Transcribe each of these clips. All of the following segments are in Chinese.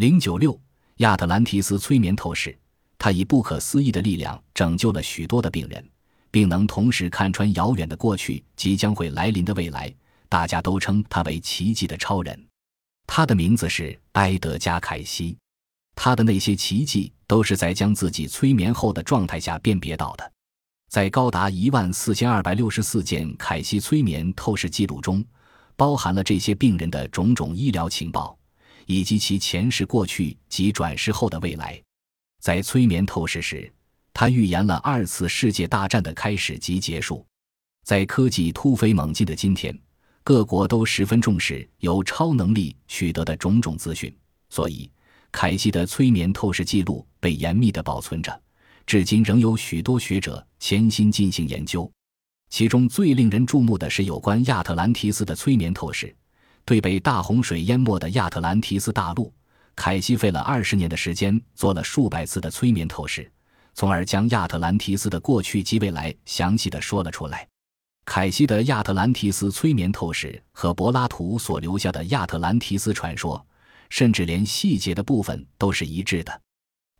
零九六亚特兰提斯催眠透视，他以不可思议的力量拯救了许多的病人，并能同时看穿遥远的过去即将会来临的未来。大家都称他为奇迹的超人。他的名字是埃德加·凯西。他的那些奇迹都是在将自己催眠后的状态下辨别到的。在高达一万四千二百六十四件凯西催眠透视记录中，包含了这些病人的种种医疗情报。以及其前世、过去及转世后的未来，在催眠透视时，他预言了二次世界大战的开始及结束。在科技突飞猛进的今天，各国都十分重视由超能力取得的种种资讯，所以凯西的催眠透视记录被严密地保存着，至今仍有许多学者潜心进行研究。其中最令人注目的是有关亚特兰提斯的催眠透视。对被大洪水淹没的亚特兰提斯大陆，凯西费了二十年的时间，做了数百次的催眠透视，从而将亚特兰提斯的过去及未来详细的说了出来。凯西的亚特兰提斯催眠透视和柏拉图所留下的亚特兰提斯传说，甚至连细节的部分都是一致的。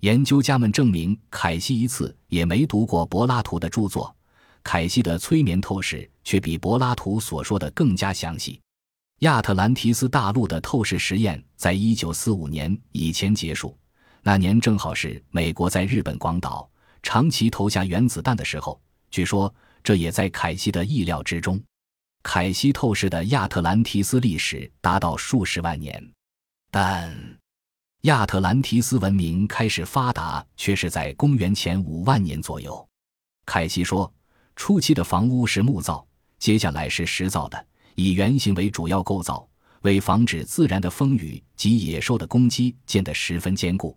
研究家们证明，凯西一次也没读过柏拉图的著作，凯西的催眠透视却比柏拉图所说的更加详细。亚特兰提斯大陆的透视实验在一九四五年以前结束，那年正好是美国在日本广岛长崎投下原子弹的时候。据说这也在凯西的意料之中。凯西透视的亚特兰提斯历史达到数十万年，但亚特兰提斯文明开始发达却是在公元前五万年左右。凯西说，初期的房屋是木造，接下来是石造的。以圆形为主要构造，为防止自然的风雨及野兽的攻击，建得十分坚固。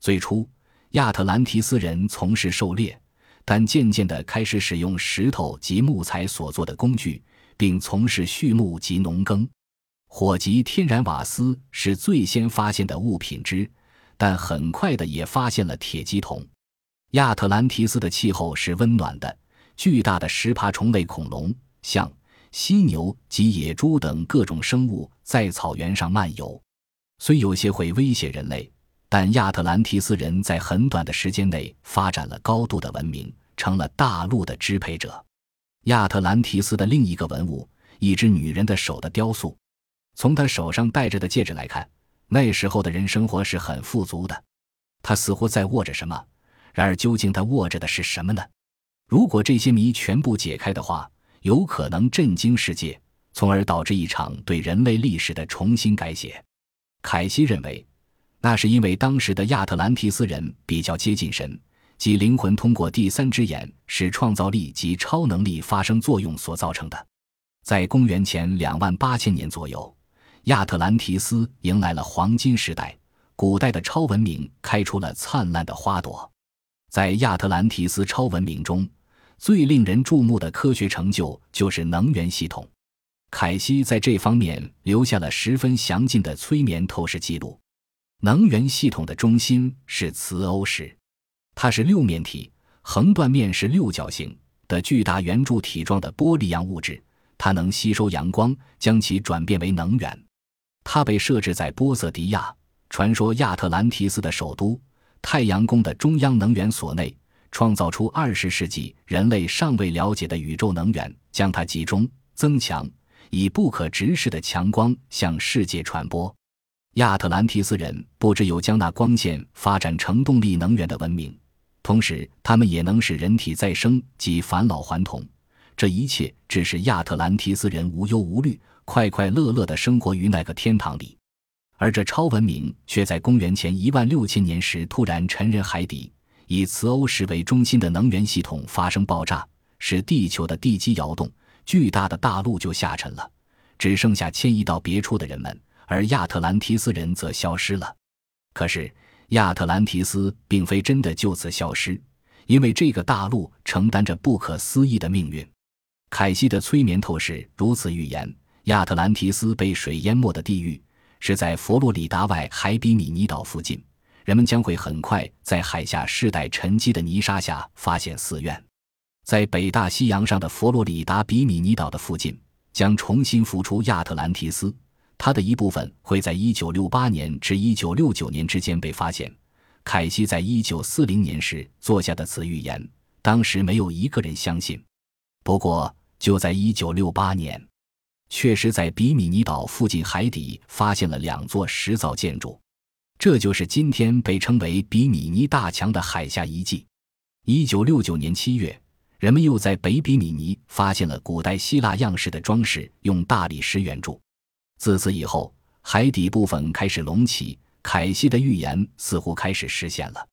最初，亚特兰提斯人从事狩猎，但渐渐地开始使用石头及木材所做的工具，并从事畜牧及农耕。火及天然瓦斯是最先发现的物品之，但很快的也发现了铁基桶。亚特兰提斯的气候是温暖的，巨大的食爬虫类恐龙，像。犀牛及野猪等各种生物在草原上漫游，虽有些会威胁人类，但亚特兰提斯人在很短的时间内发展了高度的文明，成了大陆的支配者。亚特兰提斯的另一个文物，一只女人的手的雕塑，从她手上戴着的戒指来看，那时候的人生活是很富足的。她似乎在握着什么，然而究竟她握着的是什么呢？如果这些谜全部解开的话。有可能震惊世界，从而导致一场对人类历史的重新改写。凯西认为，那是因为当时的亚特兰提斯人比较接近神，即灵魂通过第三只眼使创造力及超能力发生作用所造成的。在公元前两万八千年左右，亚特兰提斯迎来了黄金时代，古代的超文明开出了灿烂的花朵。在亚特兰提斯超文明中。最令人注目的科学成就就是能源系统。凯西在这方面留下了十分详尽的催眠透视记录。能源系统的中心是磁欧石，它是六面体，横断面是六角形的巨大圆柱体状的玻璃样物质，它能吸收阳光，将其转变为能源。它被设置在波色迪亚，传说亚特兰提斯的首都太阳宫的中央能源所内。创造出二十世纪人类尚未了解的宇宙能源，将它集中增强，以不可直视的强光向世界传播。亚特兰提斯人不只有将那光线发展成动力能源的文明，同时他们也能使人体再生及返老还童。这一切只是亚特兰提斯人无忧无虑、快快乐乐地生活于那个天堂里，而这超文明却在公元前一万六千年时突然沉人海底。以磁欧石为中心的能源系统发生爆炸，使地球的地基摇动，巨大的大陆就下沉了，只剩下迁移到别处的人们，而亚特兰提斯人则消失了。可是亚特兰提斯并非真的就此消失，因为这个大陆承担着不可思议的命运。凯西的催眠透视如此预言：亚特兰提斯被水淹没的地域是在佛罗里达外海比米尼岛附近。人们将会很快在海下世代沉积的泥沙下发现寺院，在北大西洋上的佛罗里达比米尼岛的附近将重新浮出亚特兰提斯，它的一部分会在1968年至1969年之间被发现。凯西在1940年时做下的此预言，当时没有一个人相信。不过，就在1968年，确实在比米尼岛附近海底发现了两座石造建筑，这就是今天被称为比米尼大墙的海下遗迹。1969年7月，人们又在北比米尼发现了古代希腊样式的装饰用大理石圆柱。自此以后，海底部分开始隆起，凯西的预言似乎开始实现了。